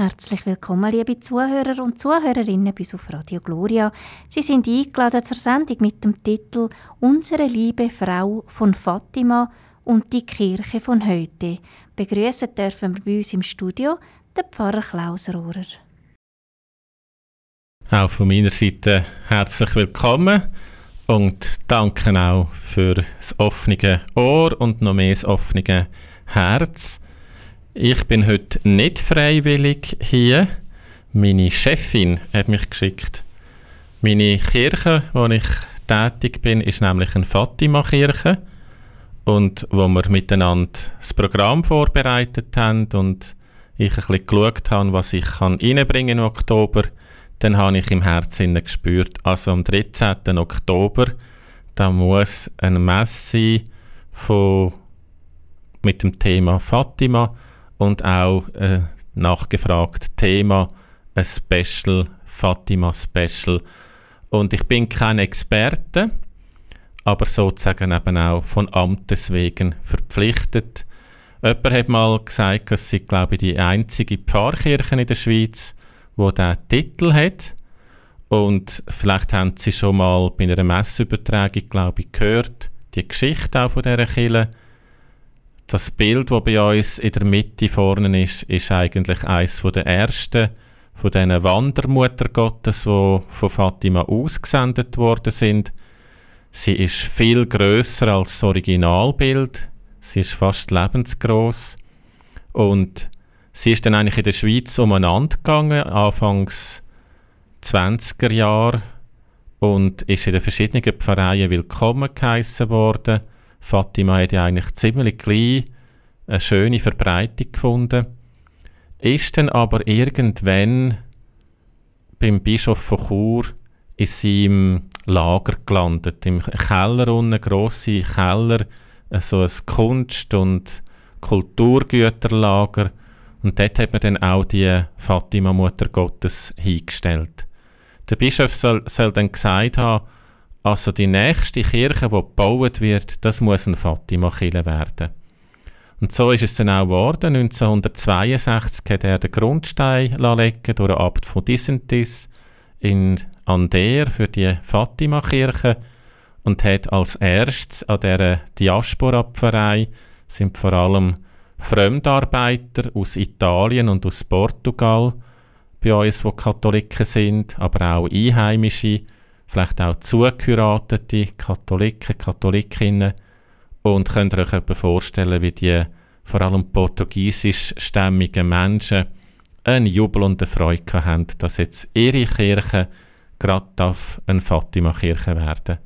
Herzlich willkommen, liebe Zuhörer und Zuhörerinnen bei auf Radio Gloria. Sie sind eingeladen zur Sendung mit dem Titel Unsere liebe Frau von Fatima und die Kirche von heute. Begrüßen dürfen wir bei uns im Studio den Pfarrer Klaus Rohrer. Auch von meiner Seite herzlich willkommen und danke auch für das offene Ohr und noch mehr das offene Herz. Ich bin heute nicht freiwillig hier. Meine Chefin hat mich geschickt. Meine Kirche, wo ich tätig bin, ist nämlich eine Fatima-Kirche. Und wo wir miteinander das Programm vorbereitet haben und ich ein bisschen geschaut habe, was ich kann reinbringen im Oktober, dann habe ich im Herzen gespürt, also am 13. Oktober, da muss ein sein von, mit dem Thema Fatima und auch äh, nachgefragt Thema ein Special, Fatima Special. Und ich bin kein Experte, aber sozusagen eben auch von Amtes wegen verpflichtet. Jemand hat mal gesagt, dass sie, glaube ich, die einzige Pfarrkirche in der Schweiz, wo der Titel hat. Und vielleicht haben Sie schon mal bei einer Messübertragung, glaube ich, gehört, die Geschichte auch von dieser Kirche das Bild, das bei uns in der Mitte vorne ist, ist eigentlich eines der ersten von diesen Wandermutter Gottes, die von Fatima ausgesendet worden sind. Sie ist viel größer als das Originalbild. Sie ist fast lebensgroß und sie ist dann eigentlich in der Schweiz umeinander gegangen, anfangs 20er Jahre und ist in den verschiedenen Pfarreien willkommen geheissen worden Fatima hat ja eigentlich ziemlich gleich eine schöne Verbreitung gefunden, ist dann aber irgendwann beim Bischof von Chur in seinem Lager gelandet, im Keller unten, grosse Keller, so ein Kunst- und Kulturgüterlager. Und dort hat man dann auch die Fatima Mutter Gottes hingestellt. Der Bischof soll, soll dann gesagt haben, also die nächste Kirche, die gebaut wird, das muss ein Fatima-Kirche werden. Und so ist es dann auch geworden. 1962 hat er den Grundstein legen durch den Abt von Dissentis in Ander für die Fatima-Kirche und hat als erstes an dieser Diaspora-Pfarrei sind vor allem Fremdarbeiter aus Italien und aus Portugal bei uns, die Katholiken sind, aber auch Einheimische, vielleicht auch zugeheiratete Katholiken, Katholikinnen und könnt ihr euch etwa vorstellen, wie die vor allem portugiesischstämmigen Menschen einen Jubel und eine Freude haben, dass jetzt ihre Kirche gerade eine Fatima-Kirche werden?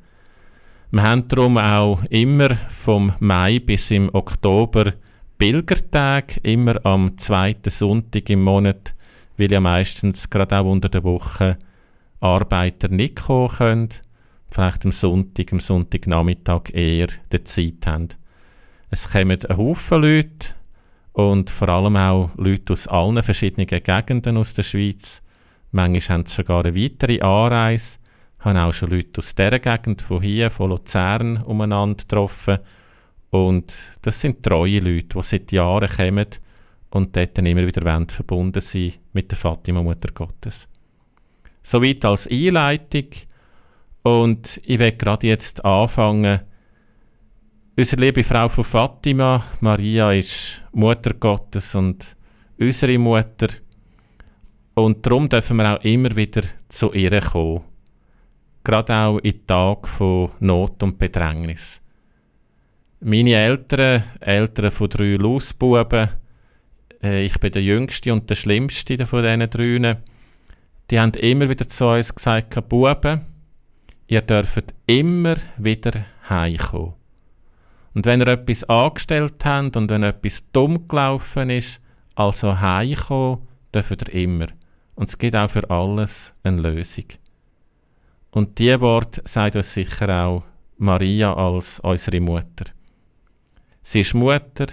Wir haben darum auch immer vom Mai bis im Oktober Pilgertag, immer am zweiten Sonntag im Monat, weil ja meistens gerade auch unter der Woche Arbeiter nicht kommen können, vielleicht am Sonntag, am Sonntagnachmittag eher die Zeit haben. Es kommen ein Haufen Leute und vor allem auch Leute aus allen verschiedenen Gegenden aus der Schweiz. Manchmal haben sie sogar eine weitere Anreise, haben auch schon Leute aus dieser Gegend, von hier, von Luzern, umeinander getroffen. Und das sind treue Leute, die seit Jahren kommen und dort dann immer wieder verbunden sind mit der Fatima Mutter Gottes. Soweit als Einleitung. Und ich werde gerade jetzt anfangen. Unsere liebe Frau von Fatima, Maria, ist Mutter Gottes und unsere Mutter. Und darum dürfen wir auch immer wieder zu ihr kommen. Gerade auch in Tagen von Not und Bedrängnis. Meine Eltern, Eltern von drei Lausbuben, äh, ich bin der Jüngste und der Schlimmste von diesen drei, die haben immer wieder zu uns gesagt, Buben, ihr dürft immer wieder heimkommen. Und wenn ihr etwas angestellt habt und wenn etwas dumm gelaufen ist, also heimkommen, dürft ihr immer. Und es gibt auch für alles eine Lösung. Und diese Wort sagt uns sicher auch Maria als unsere Mutter. Sie ist Mutter,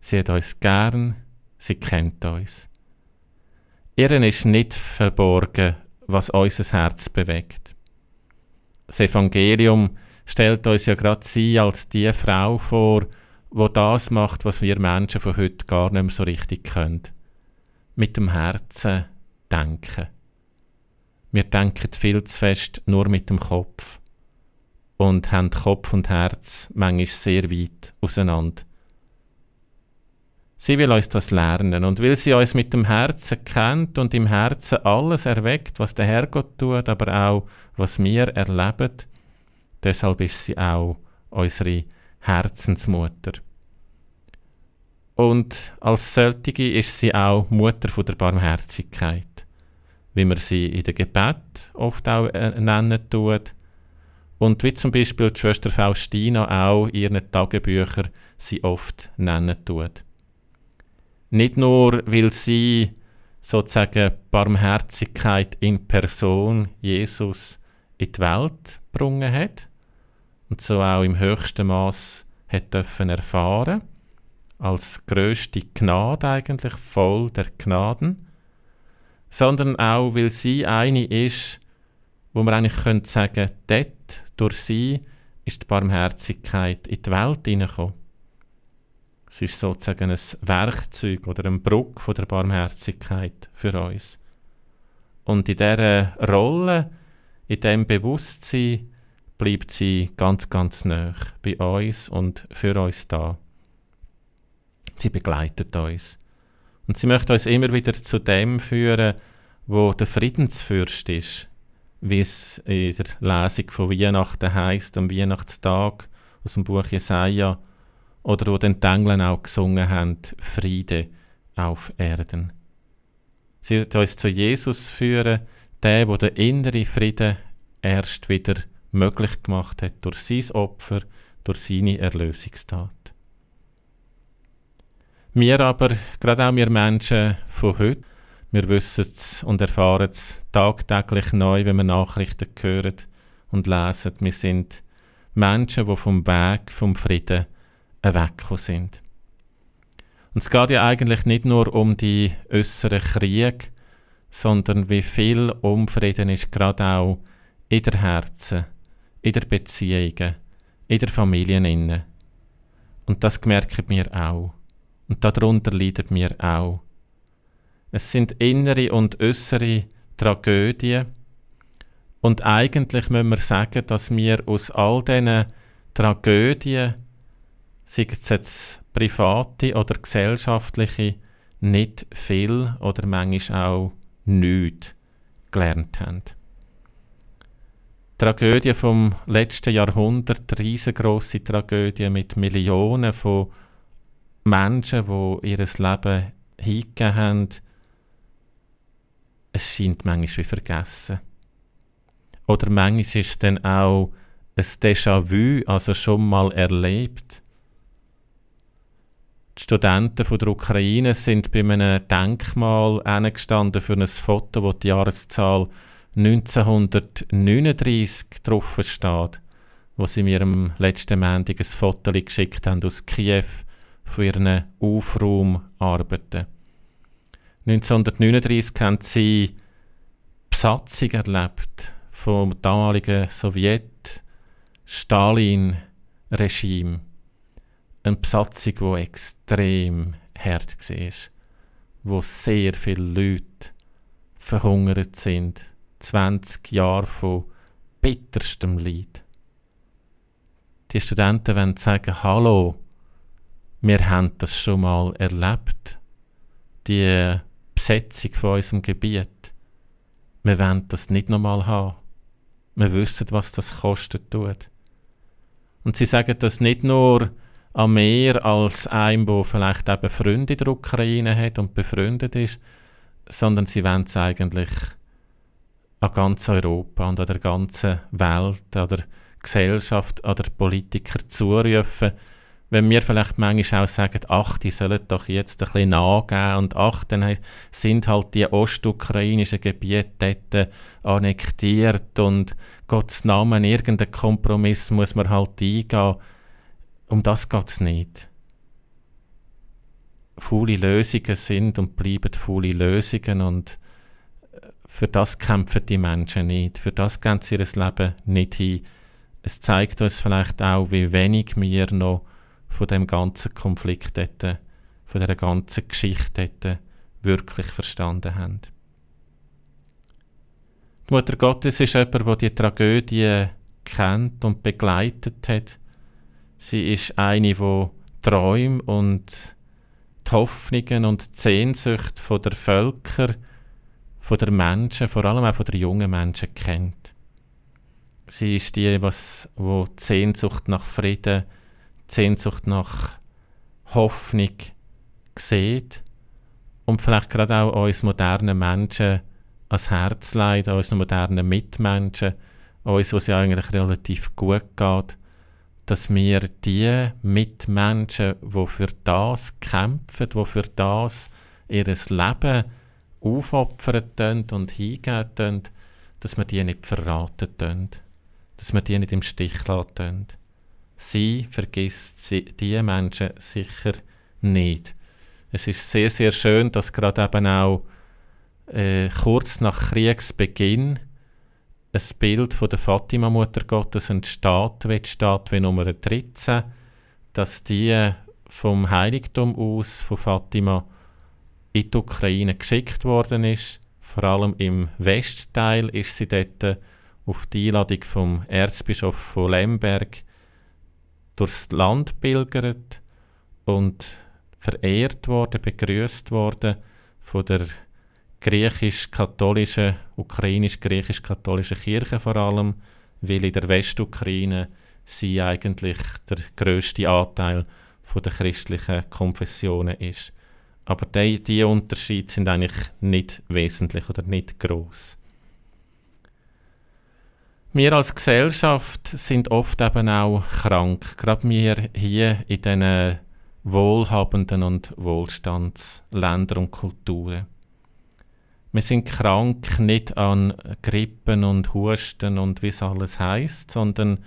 sie hat uns gern, sie kennt uns. Ihren ist nicht verborgen, was unser Herz bewegt. Das Evangelium stellt uns ja gerade sie als die Frau vor, wo das macht, was wir Menschen von heute gar nicht mehr so richtig können. mit dem Herzen denken. Wir denken viel zu fest nur mit dem Kopf und haben Kopf und Herz manchmal sehr weit auseinander. Sie will uns das lernen und weil sie uns mit dem Herzen kennt und im Herzen alles erweckt, was der Herrgott tut, aber auch was wir erleben, deshalb ist sie auch unsere Herzensmutter. Und als solche ist sie auch Mutter von der Barmherzigkeit, wie man sie in der Gebet oft auch äh, nennen tut. Und wie zum Beispiel die Schwester Faustina auch in ihren Tagebüchern sie oft nennen tut. Nicht nur, weil sie sozusagen Barmherzigkeit in Person Jesus in die Welt gebracht hat und so auch im höchsten Maß hat dürfen erfahren als größte Gnade eigentlich voll der Gnaden, sondern auch, weil sie eine ist, wo man eigentlich könnte sagen, dort durch sie ist die Barmherzigkeit in die Welt hineingekommen. Es ist sozusagen ein Werkzeug oder ein Bruck von der Barmherzigkeit für uns. Und in dieser Rolle, in diesem Bewusstsein, bleibt sie ganz, ganz nah bei uns und für uns da. Sie begleitet uns. Und sie möchte uns immer wieder zu dem führen, wo der Friedensfürst ist, wie es in der Lesung von Weihnachten heißt, am Weihnachtstag aus dem Buch Jesaja, oder wo den Engel auch gesungen haben, Friede auf Erden. Sie wird uns zu Jesus führen, der, wo der innere Frieden erst wieder möglich gemacht hat durch sein Opfer, durch seine Erlösungstat. Wir aber, gerade auch wir Menschen von heute, wir wissen es und erfahren es tagtäglich neu, wenn wir Nachrichten hören und lesen. Wir sind Menschen, die vom Weg vom Frieden weggekommen sind. Und es geht ja eigentlich nicht nur um die äußeren Kriege, sondern wie viel Unfrieden ist gerade auch in der Herzen, in der Beziehungen, in der Familie Und das merken wir auch. Und darunter leiden wir auch. Es sind innere und äußere Tragödien. Und eigentlich müssen wir sagen, dass wir aus all diesen Tragödien sei es jetzt private oder gesellschaftliche, nicht viel oder manchmal auch nichts gelernt haben. Die Tragödie vom letzten Jahrhundert, riesengroße Tragödie mit Millionen von Menschen, die ihr Leben hingegeben haben, es scheint manchmal wie vergessen. Oder manchmal ist es dann auch ein Déjà-vu, also schon mal erlebt. Studenten von der Ukraine sind bei einem Denkmal gestanden für ein Foto, wo die Jahreszahl 1939 drauf steht, wo sie mir am letzten Montag ein Foto geschickt haben aus Kiew von ihren Aufraumarbeiten. 1939 haben sie Besatzung erlebt vom damaligen Sowjet-Stalin-Regime eine Besatzung, die extrem hart war, wo sehr viele Leute verhungert sind. 20 Jahre von bitterstem Leid. Die Studenten wollen sagen, hallo, wir haben das schon mal erlebt. Die Besetzung von unserem Gebiet. Wir wollen das nicht nochmal haben. Wir wissen, was das kostet. Und sie sagen das nicht nur, an mehr als einem, der vielleicht eben Freunde in der Ukraine hat und befreundet ist, sondern sie wollen es eigentlich an ganz Europa und an der ganzen Welt, an der Gesellschaft, an der Politiker zurufen, wenn wir vielleicht manchmal auch sagen, ach, die sollen doch jetzt ein bisschen nachgeben und ach, dann sind halt die ostukrainischen Gebiete dort annektiert und Gottes Namen, irgendeinen Kompromiss muss man halt eingehen um das geht es nicht. Faule Lösungen sind und bleiben faule Lösungen und äh, für das kämpfen die Menschen nicht. Für das gehen sie ihr Leben nicht hin. Es zeigt uns vielleicht auch, wie wenig wir noch von dem ganzen Konflikt hätten, von der ganzen Geschichte hätten wirklich verstanden haben. Die Mutter Gottes ist jemand, der die Tragödie kennt und begleitet hat. Sie ist eine, die Träume und die Hoffnungen und die Sehnsucht der Völker, von der Menschen, vor allem auch von der jungen Menschen kennt. Sie ist die, was, wo die Sehnsucht nach Frieden, die Sehnsucht nach Hoffnung sieht und vielleicht gerade auch uns modernen Menschen ans Herz leidet, unseren modernen Mitmenschen, uns, was ja eigentlich relativ gut geht, dass wir die Mitmenschen, die für das kämpfen, die für das ihr Leben aufopfern und hingeben, dass wir die nicht verraten, dass wir die nicht im Stich lassen. Sie vergisst sie, die Menschen sicher nicht. Es ist sehr, sehr schön, dass gerade eben auch äh, kurz nach Kriegsbeginn ein Bild von der Fatima-Mutter Gottes entsteht, wie die Statue Nummer 13, dass die vom Heiligtum aus von Fatima in die Ukraine geschickt worden ist. Vor allem im Westteil ist sie dort auf die Einladung vom Erzbischof von Lemberg durchs Land pilgert und verehrt worden, begrüßt worden von der griechisch-katholischen, ukrainisch-griechisch-katholischen Kirche vor allem, weil in der Westukraine sie eigentlich der größte Anteil von der christlichen Konfessionen ist. Aber die, die Unterschiede sind eigentlich nicht wesentlich oder nicht groß. Wir als Gesellschaft sind oft eben auch krank, gerade wir hier in diesen wohlhabenden und Wohlstandsländern und Kulturen. Wir sind krank nicht an Grippen und Husten und wie es alles heißt, sondern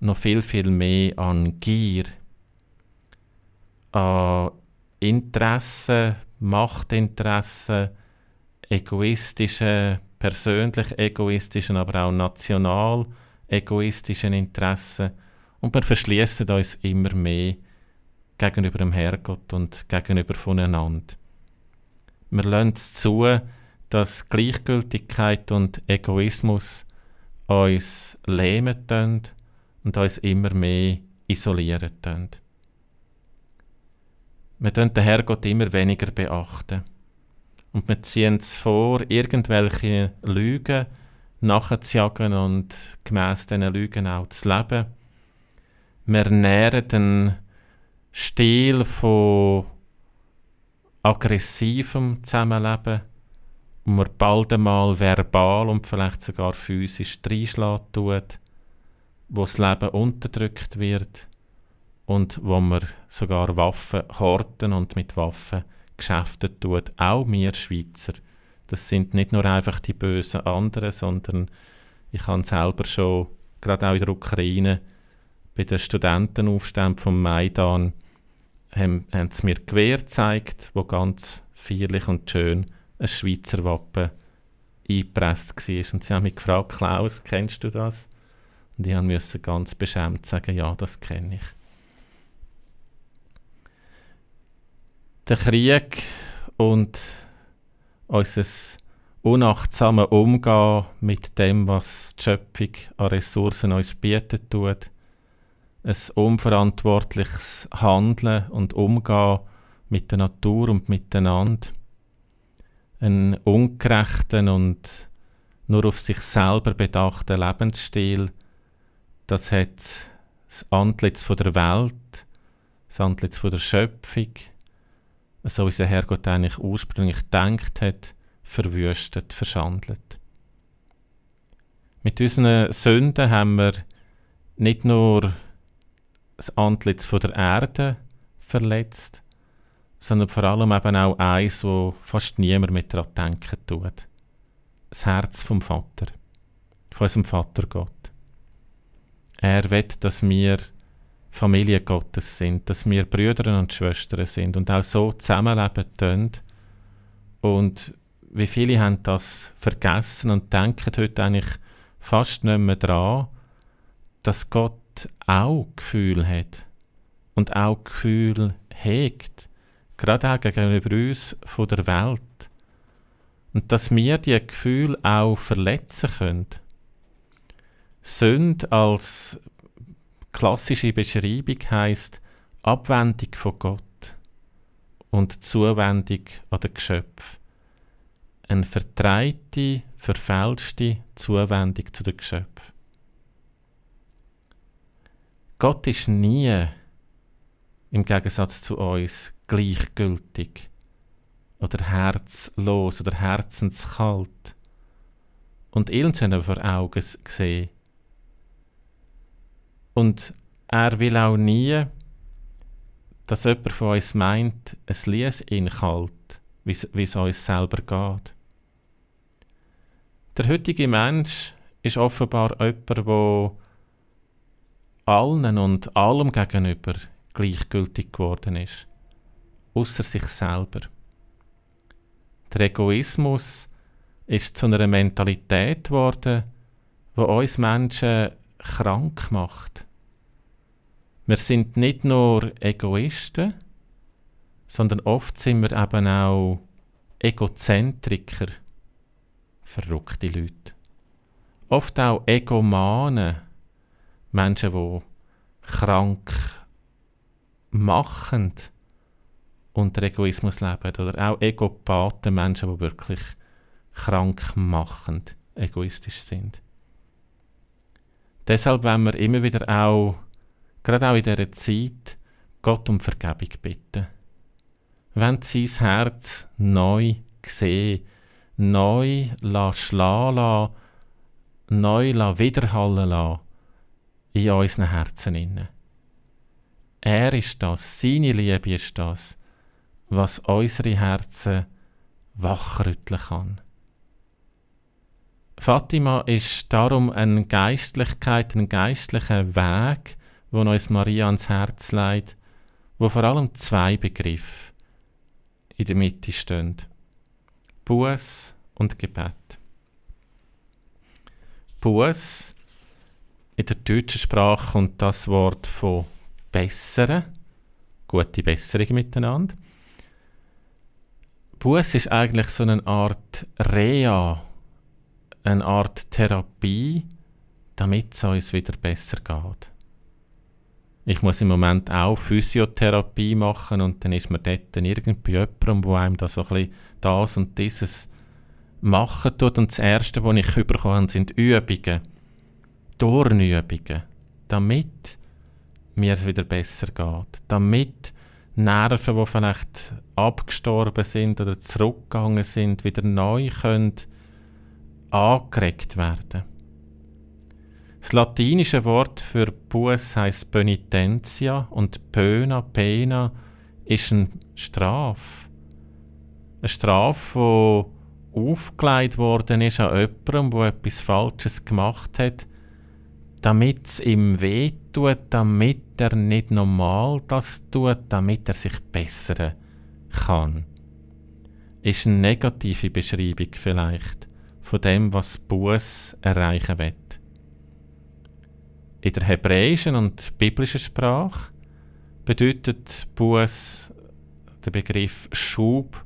noch viel, viel mehr an Gier, an Interessen, Machtinteressen, egoistischen, persönlich egoistischen, aber auch national egoistischen Interessen. Und wir verschließen uns immer mehr gegenüber dem Herrgott und gegenüber voneinander. Wir lassen es zu, dass Gleichgültigkeit und Egoismus uns lähmen und uns immer mehr isolieren tun. Wir tun den Herrgott immer weniger beachten. Und wir ziehen es vor, irgendwelche Lügen nachzujagen und gemäss diesen Lügen auch zu leben. Wir nähren den Stil von aggressivem Zusammenleben, wo man bald einmal verbal und vielleicht sogar physisch reinschlägt tut, wo das Leben unterdrückt wird und wo man sogar Waffen horten und mit Waffen Geschäfte tut. Auch wir Schweizer. Das sind nicht nur einfach die bösen anderen, sondern ich habe selber schon, gerade auch in der Ukraine, bei den Studentenaufständen vom Maidan, haben, haben sie mir Gewehr gezeigt, wo ganz feierlich und schön ein Schweizer Wappen eingepresst war. Und sie haben mich gefragt, Klaus, kennst du das? Und ich musste ganz beschämt sagen, ja, das kenne ich. Der Krieg und unser unachtsames Umgehen mit dem, was die Schöpfung an Ressourcen uns bietet tut, ein unverantwortliches Handeln und Umgehen mit der Natur und miteinander, einen ungerechten und nur auf sich selber bedachten Lebensstil, das hat das Antlitz von der Welt, das Antlitz von der Schöpfung, so unser Herrgott eigentlich ursprünglich gedacht hat, verwüstet, verschandelt. Mit unseren Sünden haben wir nicht nur das Antlitz von der Erde verletzt, sondern vor allem eben auch eins, wo fast niemand mit daran denken tut. Das Herz vom Vater, von unserem Vater Gott. Er will, dass wir Familie Gottes sind, dass wir Brüder und Schwestern sind und auch so zusammenleben können. Und wie viele haben das vergessen und denken heute eigentlich fast nicht mehr daran, dass Gott auch Gefühl hat und auch Gefühl hegt gerade auch gegenüber uns von der Welt. Und dass wir die Gefühle auch verletzen können. Sünde als klassische Beschreibung heißt Abwendung von Gott und Zuwendung an den Geschöpf. Eine vertreite, verfälschte Zuwendung zu den Geschöpfen. Gott ist nie, im Gegensatz zu uns, gleichgültig oder herzlos oder herzenskalt und irgendwann vor Augen gesehen. Und er will auch nie, dass jemand von uns meint, es ließ ihn kalt, wie es uns selber geht. Der heutige Mensch ist offenbar jemand, der allen und allem gegenüber gleichgültig geworden ist, außer sich selber. Der Egoismus ist zu einer Mentalität geworden, die uns Menschen krank macht. Wir sind nicht nur Egoisten, sondern oft sind wir eben auch Egozentriker, verrückte Leute. Oft auch Egomane, Menschen, die krank machend unter Egoismus leben. Oder auch Egopathen, Menschen, die wirklich krank machend egoistisch sind. Deshalb wollen wir immer wieder auch gerade auch in dieser Zeit, Gott um Vergebung bitten. Wenn sein Herz neu sehen, neu schlagen lassen, neu widerhallen lassen in unseren Herzen. Er ist das, seine Liebe ist das, was unsere Herzen wachrütteln kann. Fatima ist darum eine Geistlichkeit, ein geistlicher Weg, wo uns Maria ans Herz leitet, wo vor allem zwei Begriffe in der Mitte stehen. Buß und Gebet. Buß, in der deutschen Sprache kommt das Wort von besseren, gute Besserung miteinander. Buß ist eigentlich so eine Art Rea, eine Art Therapie, damit es uns wieder besser geht. Ich muss im Moment auch Physiotherapie machen und dann ist man dort irgendwie jemandem, wo einem da so ein bisschen das und dieses machen tut. Und das Erste, was ich bekommen sind Übungen, Turnübungen, damit mir es wieder besser geht. Damit Nerven, die vielleicht abgestorben sind oder zurückgegangen sind, wieder neu können angeregt werden das latinische Wort für Buß heißt Penitentia und Pöna, Pena ist eine Strafe. Eine Strafe, die aufgelegt worden ist an jemandem, der etwas Falsches gemacht hat, damit es ihm wehtut, damit er nicht normal das tut, damit er sich bessern kann. Ist eine negative Beschreibung vielleicht von dem, was Buß erreichen will. In der hebräischen und biblischen Sprache bedeutet Buß der Begriff Schub.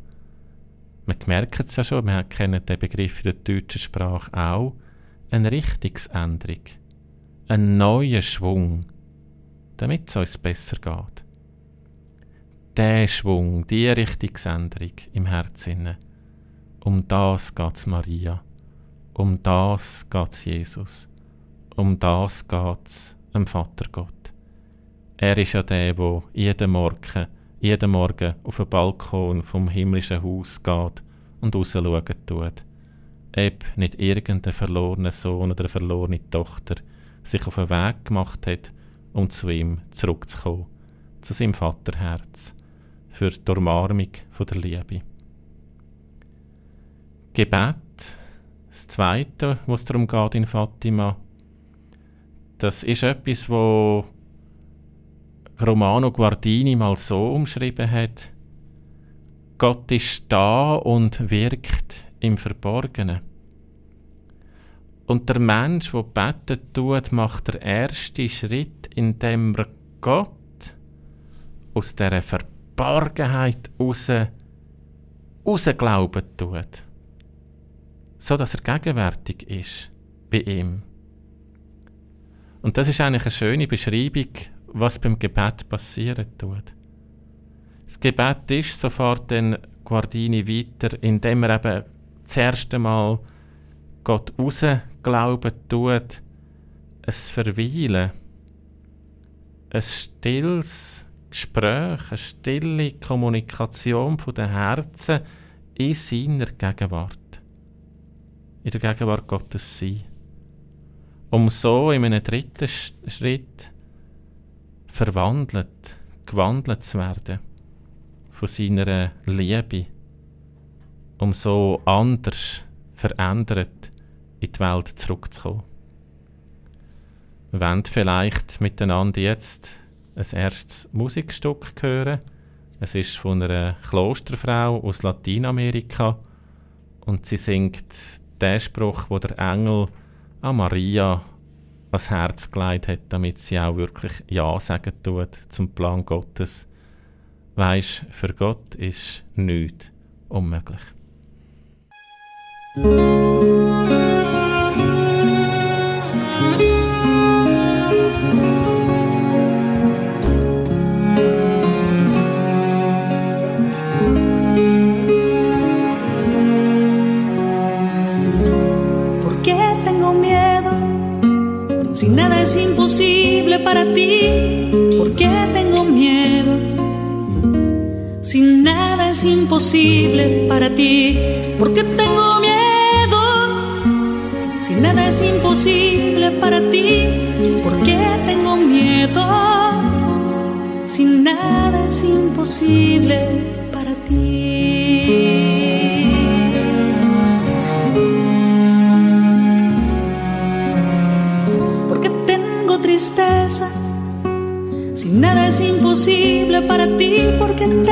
Wir merken es ja schon, wir kennen den Begriff in der deutschen Sprache auch. Eine Richtungsänderung, ein neuer Schwung, damit es uns besser geht. Der Schwung, die Richtungsänderung im Herzen, um das geht es Maria, um das geht es Jesus. Um das geht es dem Vater Gott. Er ist ja der, der jeden Morgen, jeden Morgen auf den Balkon vom himmlischen Haus geht und rausschauen tut. Ob nicht irgendein verlorener Sohn oder eine verlorene Tochter sich auf den Weg gemacht hat, um zu ihm zurückzukommen, zu seinem Vaterherz, für die Umarmung der Liebe. Gebet, das Zweite, was darum geht in Fatima, das ist etwas, wo Romano Guardini mal so umschrieben hat. Gott ist da und wirkt im Verborgenen. Und der Mensch, der beten tut, macht der erste Schritt, indem er Gott aus dieser Geborgenheit raus, rausglauben tut. So dass er gegenwärtig ist bei ihm. Und das ist eigentlich eine schöne Beschreibung, was beim Gebet passieren tut. Das Gebet ist, sofort dann Guardini weiter, indem er eben das erste Mal Gott rausglauben tut, ein Verweilen, ein stilles Gespräch, eine stille Kommunikation von den Herzen in seiner Gegenwart. In der Gegenwart Gottes sein. Um so in einem dritten Schritt verwandelt, gewandelt zu werden von seiner Liebe, um so anders verändert in die Welt zurückzukommen. Wollen vielleicht miteinander jetzt ein erstes Musikstück hören. Es ist von einer Klosterfrau aus Lateinamerika und sie singt den Spruch, wo der Engel an Maria ans Herz gelegt hat, damit sie auch wirklich Ja sagen tut zum Plan Gottes. Weisst, für Gott ist nichts unmöglich. Imposible para ti, ¿por qué tengo miedo? Si nada es imposible para ti, ¿por qué tengo miedo? Si nada es imposible para ti. tristeza. Si nada es imposible para ti, porque tengo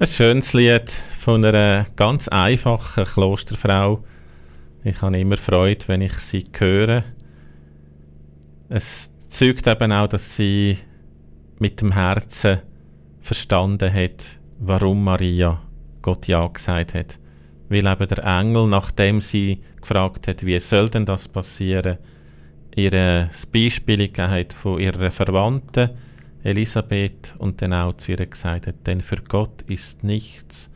Ein schönes Lied von einer ganz einfachen Klosterfrau. Ich habe immer Freude, wenn ich sie höre. Es zeugt eben auch, dass sie mit dem Herzen verstanden hat, warum Maria Gott Ja gesagt hat. Weil eben der Engel, nachdem sie gefragt hat, wie soll denn das passieren, ihr Beispiel gegeben von ihrer Verwandten Elisabeth und dann auch zu ihr gesagt hat, denn für Gott ist nichts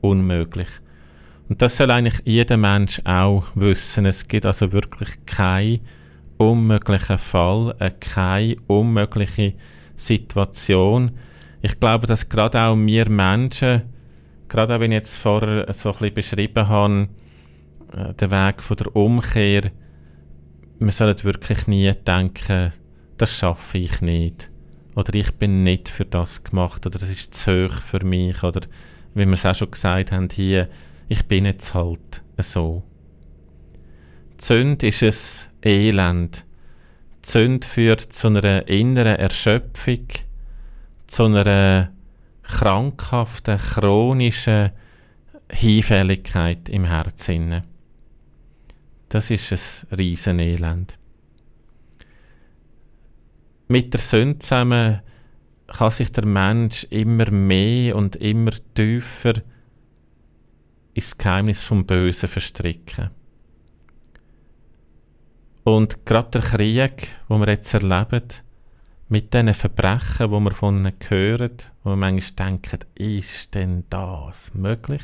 unmöglich. Und das soll eigentlich jeder Mensch auch wissen. Es gibt also wirklich keinen unmöglichen Fall, äh, keine unmögliche Situation. Ich glaube, dass gerade auch wir Menschen, gerade auch wenn ich jetzt vorher so ein bisschen beschrieben habe, äh, den Weg von der Umkehr, wir sollen wirklich nie denken, das schaffe ich nicht. Oder ich bin nicht für das gemacht. Oder das ist zu hoch für mich. Oder wie wir es auch schon gesagt haben hier, ich bin jetzt halt so. Sünde ist ein Elend. Sünde führt zu einer inneren Erschöpfung, zu einer krankhaften, chronischen Hinfälligkeit im Herzen. Das ist ein Riesenelend. Mit der Sünde zusammen kann sich der Mensch immer mehr und immer tiefer ins Geheimnis vom Bösen verstricken. Und gerade der Krieg, wo wir jetzt erleben, mit diesen Verbrechen, wo wir von ihnen hören, wo wir manchmal denken, ist denn das möglich?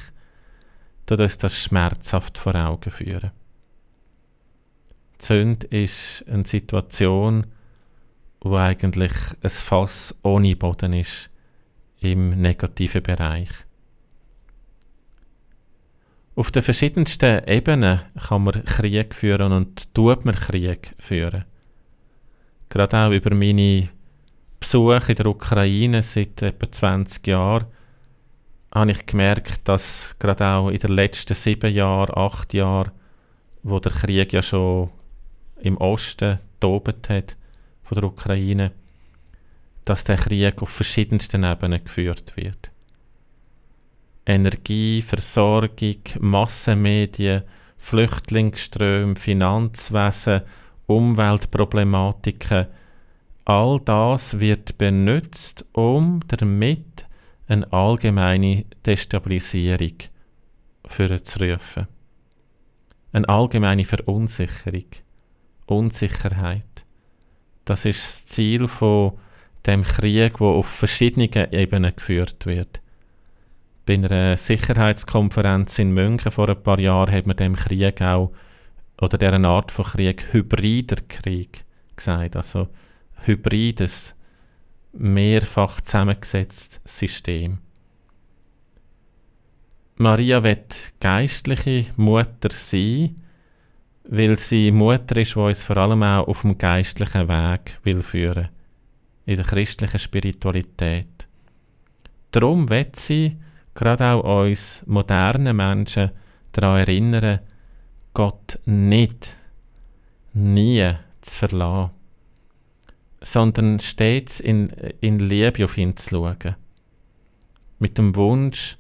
tut uns das schmerzhaft vor Augen führen. Die Sünde ist eine Situation, wo eigentlich ein Fass ohne Boden ist im negativen Bereich. Auf den verschiedensten Ebenen kann man Krieg führen und tut man Krieg führen. Gerade auch über meine Besuche in der Ukraine seit etwa 20 Jahren habe ich gemerkt, dass gerade auch in den letzten sieben Jahren, acht Jahren, wo der Krieg ja schon im Osten tobt hat von der Ukraine, dass der Krieg auf verschiedensten Ebenen geführt wird. Energie, Versorgung, Massenmedien, Flüchtlingsströme, Finanzwesen, Umweltproblematiken, all das wird benutzt, um damit eine allgemeine Destabilisierung zu rufen. Eine allgemeine Verunsicherung, Unsicherheit. Das ist das Ziel von dem Krieg, wo auf verschiedenen Ebenen geführt wird. Bei einer Sicherheitskonferenz in München vor ein paar Jahren hat man dem Krieg auch, oder dieser Art von Krieg, hybrider Krieg gesagt. Also hybrides, mehrfach zusammengesetztes System. Maria wird geistliche Mutter sein, weil sie Mutter ist, die uns vor allem auch auf dem geistlichen Weg will führen in der christlichen Spiritualität. Darum wird sie gerade auch uns modernen Menschen daran erinnern, Gott nicht, nie zu verlassen sondern stets in, in Liebe auf ihn zu schauen. Mit dem Wunsch,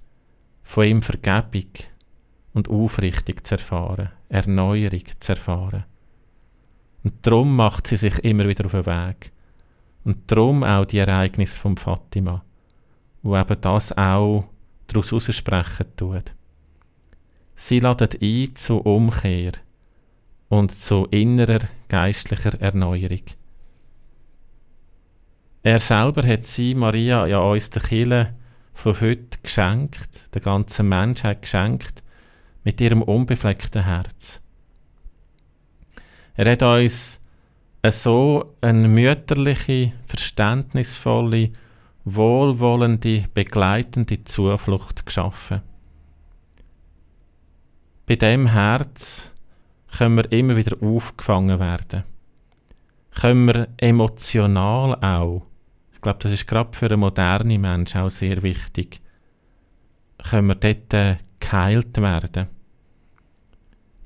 von ihm Vergebung und Aufrichtung zu erfahren, Erneuerung zu erfahren. Und darum macht sie sich immer wieder auf den Weg. Und darum auch die Ereignisse von Fatima, wo eben das auch daraus aussprechen tut. Sie ladet ein zur Umkehr und zu innerer geistlicher Erneuerung. Er selber hat sie, Maria, ja uns der Kille von heute geschenkt, der ganzen Menschheit geschenkt, mit ihrem unbefleckten Herz. Er hat uns so eine mütterliche, verständnisvolle, wohlwollende, begleitende Zuflucht geschaffen. Bei dem Herz können wir immer wieder aufgefangen werden. Können wir emotional auch ich glaube, das ist gerade für einen modernen Menschen auch sehr wichtig. Können wir dort äh, geheilt werden?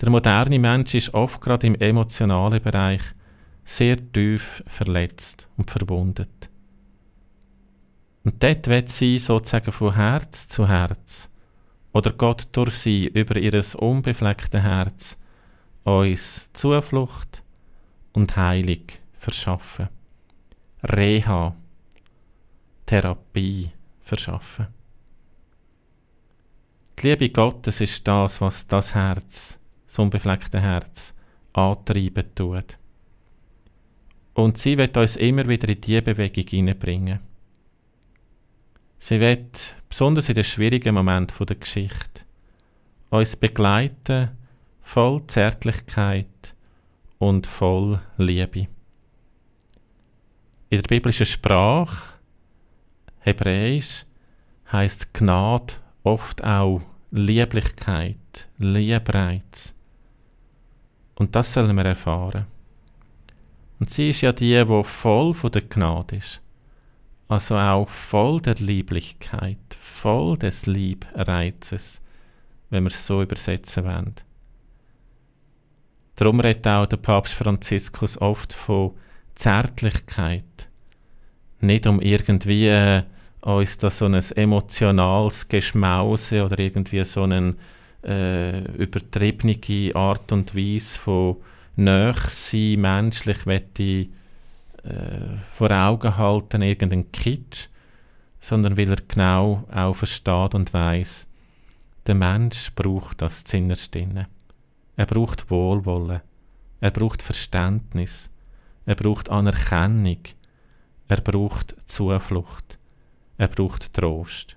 Der moderne Mensch ist oft gerade im emotionalen Bereich sehr tief verletzt und verwundet. Und dort wird sie sozusagen von Herz zu Herz oder Gott durch sie über ihr unbeflecktes Herz uns Zuflucht und Heilung verschaffen. Reha Therapie verschaffen. Die Liebe Gottes ist das, was das Herz, das unbefleckte Herz, antreiben tut. Und sie wird uns immer wieder in diese Bewegung hineinbringen. Sie wird, besonders in den schwierigen Momenten der Geschichte, uns begleiten, voll Zärtlichkeit und voll Liebe. In der biblischen Sprache Hebräisch heißt Gnade oft auch Lieblichkeit, Liebreiz. Und das sollen wir erfahren. Und sie ist ja die, wo voll von der Gnade ist. Also auch voll der Lieblichkeit, voll des Liebreizes, wenn wir es so übersetzen wollen. Darum redet auch der Papst Franziskus oft von Zärtlichkeit. Nicht um irgendwie äh, uns da so ein emotionales Geschmause oder irgendwie so eine äh, übertriebene Art und Weise von sein, menschlich, möchte äh, vor Augen halten, irgendein Kitsch, sondern weil er genau auch versteht und weiß, der Mensch braucht das Zinnerste. Er braucht Wohlwollen, er braucht Verständnis, er braucht Anerkennung, er braucht Zuflucht. Er braucht Trost.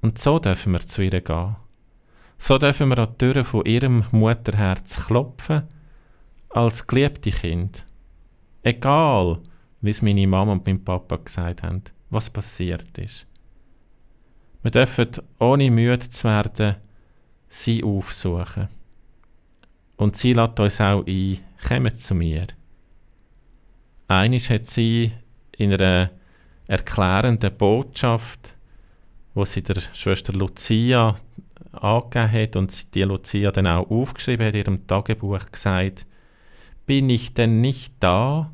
Und so dürfen wir zu ihr gehen. So dürfen wir an die Türen von ihrem Mutterherz klopfen, als geliebte Kind. Egal, wie es meine Mama und mein Papa gesagt haben, was passiert ist. Wir dürfen, ohne müde zu werden, sie aufsuchen. Und sie lädt uns auch ein, kommt zu mir. Eines hat sie in einer erklärenden Botschaft wo sie der Schwester Lucia angegeben hat und die Lucia dann auch aufgeschrieben hat in ihrem Tagebuch gesagt, bin ich denn nicht da,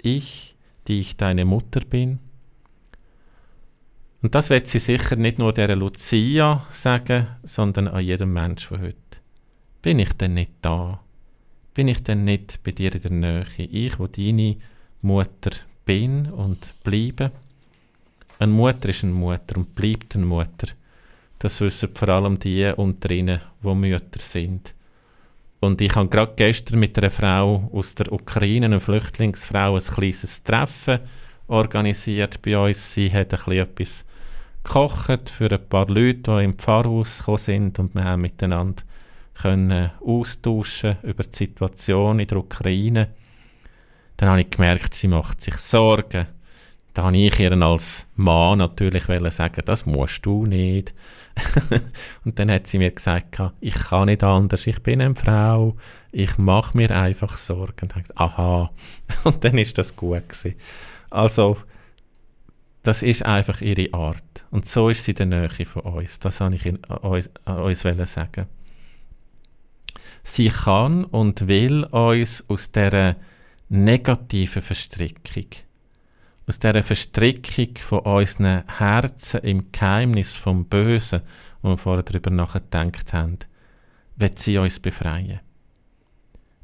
ich, die ich deine Mutter bin? Und das wird sie sicher nicht nur der Lucia sagen, sondern an jedem Mensch von heute. Bin ich denn nicht da? Bin ich denn nicht bei dir in der Nähe? Ich, wo deine Mutter bin und bleibe? Eine Mutter ist eine Mutter und bleibt eine Mutter. Das wissen vor allem die unter ihnen, die Mütter sind. Und ich habe gerade gestern mit einer Frau aus der Ukraine, einer Flüchtlingsfrau, ein kleines Treffen organisiert bei uns. Sie hat ein etwas gekocht für ein paar Leute, die im Pfarrhaus gekommen sind und wir haben miteinander können austauschen über die Situation in der Ukraine. Dann habe ich gemerkt, sie macht sich Sorgen. Da habe ich ihr als Mann natürlich sagen, das musst du nicht. und dann hat sie mir gesagt, ich kann nicht anders, ich bin eine Frau, ich mache mir einfach Sorgen. Und ich aha, und dann ist das gut gewesen. Also, das ist einfach ihre Art. Und so ist sie der Nähe von uns. Das wollte ich in, uns, uns sagen. Sie kann und will uns aus dieser negativen Verstrickung, aus dieser Verstrickung von unseren Herzen im Geheimnis vom Bösen, wo wir vorher darüber nachgedacht haben, wird sie uns befreien.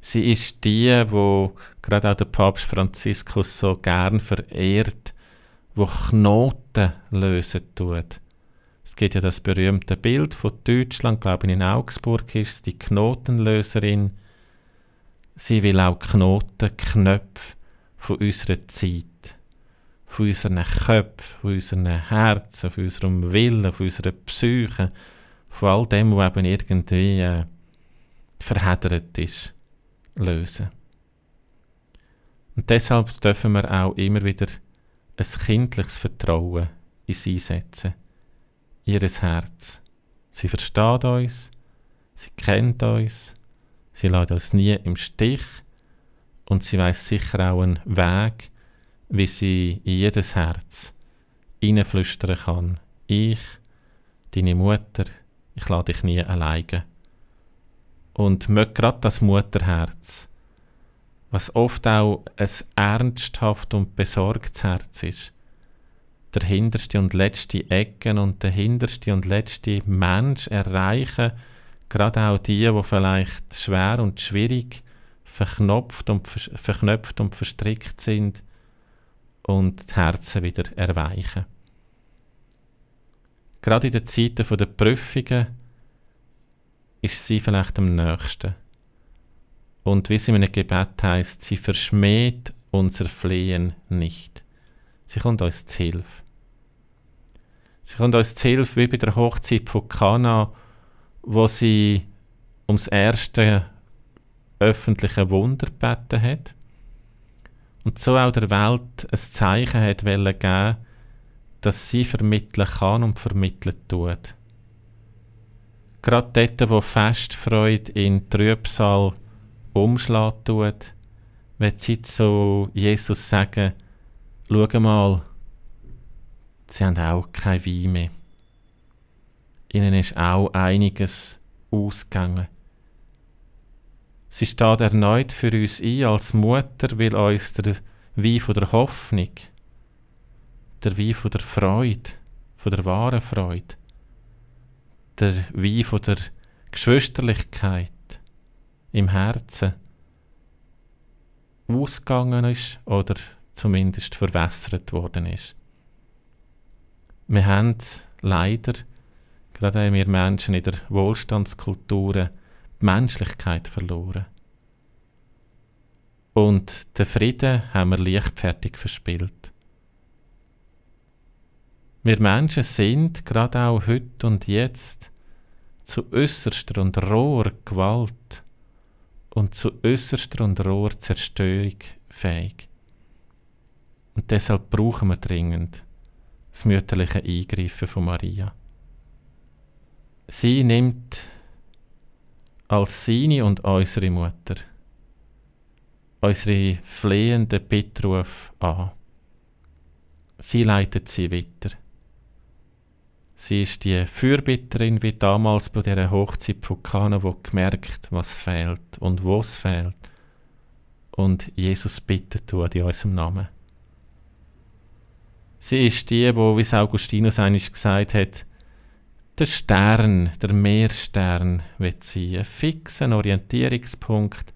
Sie ist die, wo gerade auch der Papst Franziskus so gern verehrt, wo Knoten lösen tut. Es gibt ja das berühmte Bild von Deutschland, glaube ich in Augsburg ist es, die Knotenlöserin. Sie will auch Knoten, Knöpfe von unserer Zeit, von unseren Köpfen, von unseren Herzen, von unserem Willen, von unserer Psyche, von all dem, was eben irgendwie äh, verheddert ist, lösen. Und deshalb dürfen wir auch immer wieder ein kindliches Vertrauen in sie setzen, ihres Herz. Sie versteht uns, sie kennt uns, sie lässt uns nie im Stich und sie weiß sicher auch einen Weg, wie sie in jedes Herz hineinflüstern kann. Ich, deine Mutter, ich lade dich nie alleine. Und möge gerade das Mutterherz was oft auch ein ernsthaft und besorgtes Herz ist. Der hinterste und letzte Ecken und der hinterste und letzte Mensch erreichen, gerade auch die, die vielleicht schwer und schwierig verknopft und, verknöpft und verstrickt sind und die Herzen wieder erweichen. Gerade in den Zeiten der Prüfungen ist sie vielleicht am nächsten. Und wie es in einem Gebet heißt, sie verschmäht unser Flehen nicht. Sie kommt uns zu Hilfe. Sie kommt uns zu Hilfe wie bei der Hochzeit von Kana, wo sie ums erste öffentliche Wunder gebeten hat und so auch der Welt ein Zeichen hat geben, dass sie vermitteln kann und vermittelt tut. Gerade dort, wo Festfreude in Trübsal umschlagen tut, wird sie zu Jesus sagen, schau mal, sie haben auch kein Wein mehr. Ihnen ist auch einiges ausgegangen. Sie steht erneut für uns ein als Mutter, will uns der Wein von der Hoffnung, der Wein von der Freude, von der wahren Freude, der Wein von der Geschwisterlichkeit, im Herzen ausgegangen ist oder zumindest verwässert worden ist. Wir haben leider, gerade wir Menschen in der Wohlstandskultur, die Menschlichkeit verloren. Und den Frieden haben wir leichtfertig verspielt. Wir Menschen sind, gerade auch heute und jetzt, zu äußerster und roher Gewalt und zu äußerster und roher Zerstörung fähig. Und deshalb brauchen wir dringend das mütterliche Eingreifen von Maria. Sie nimmt als seine und unsere Mutter unsere flehenden Bittruf an. Sie leitet sie weiter. Sie ist die Fürbitterin wie damals bei dieser Hochzeit von Kana, wo gemerkt, was fehlt und wo es fehlt. Und Jesus bittet tut in unserem Namen. Sie ist die, wo, wie es Augustinus eigentlich gesagt hat, der Stern, der Meerstern wird sie ein fixer Orientierungspunkt,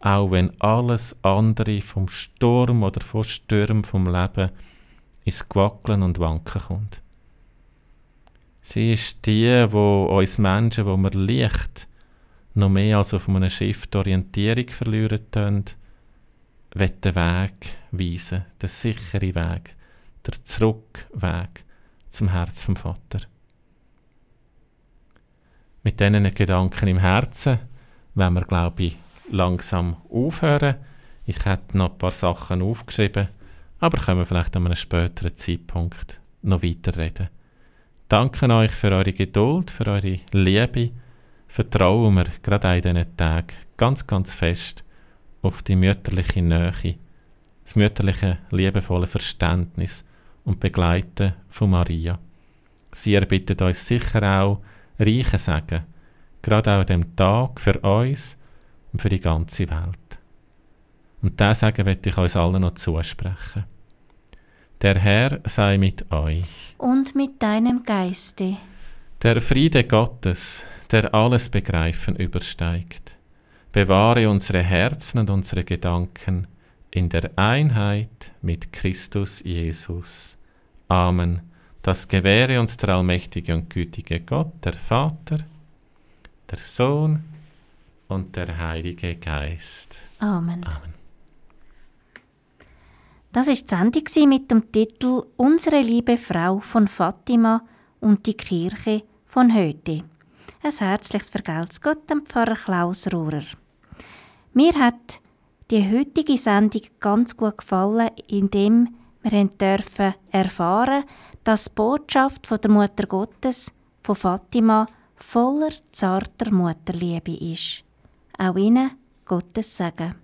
auch wenn alles andere vom Sturm oder von Stürmen vom Leben ins Quackeln und Wanken kommt. Sie ist die, wo uns Menschen, wo wir Licht noch mehr als auf einem Schiff die Orientierung verlieren können, den Weg weisen, den sicheren Weg, der Zurückweg zum Herz vom Vater. Mit diesen Gedanken im Herzen wenn wir, glaube ich, langsam aufhören. Ich hätte noch ein paar Sachen aufgeschrieben, aber können wir vielleicht an einem späteren Zeitpunkt noch weiterreden. Danke euch für eure Geduld, für eure Liebe. Vertrauen wir gerade in diesen Tagen ganz, ganz fest auf die mütterliche Nähe, das mütterliche, liebevolle Verständnis und Begleiten von Maria. Sie erbittet uns sicher auch reiche Segen, gerade auch an diesem Tag für uns und für die ganze Welt. Und diesen Segen möchte ich uns allen noch zusprechen. Der Herr sei mit euch. Und mit deinem Geiste. Der Friede Gottes, der alles Begreifen übersteigt, bewahre unsere Herzen und unsere Gedanken in der Einheit mit Christus Jesus. Amen. Das gewähre uns der allmächtige und gütige Gott, der Vater, der Sohn und der Heilige Geist. Amen. Amen. Das ist die Sendung mit dem Titel Unsere liebe Frau von Fatima und die Kirche von heute. Ein herzliches Vergelt's Gott dem Pfarrer Klaus Rohrer. Mir hat die heutige Sendung ganz gut gefallen, indem wir dürfen erfahren, dass die Botschaft von der Mutter Gottes, von Fatima, voller zarter Mutterliebe ist. Auch ihnen Gottes Segen.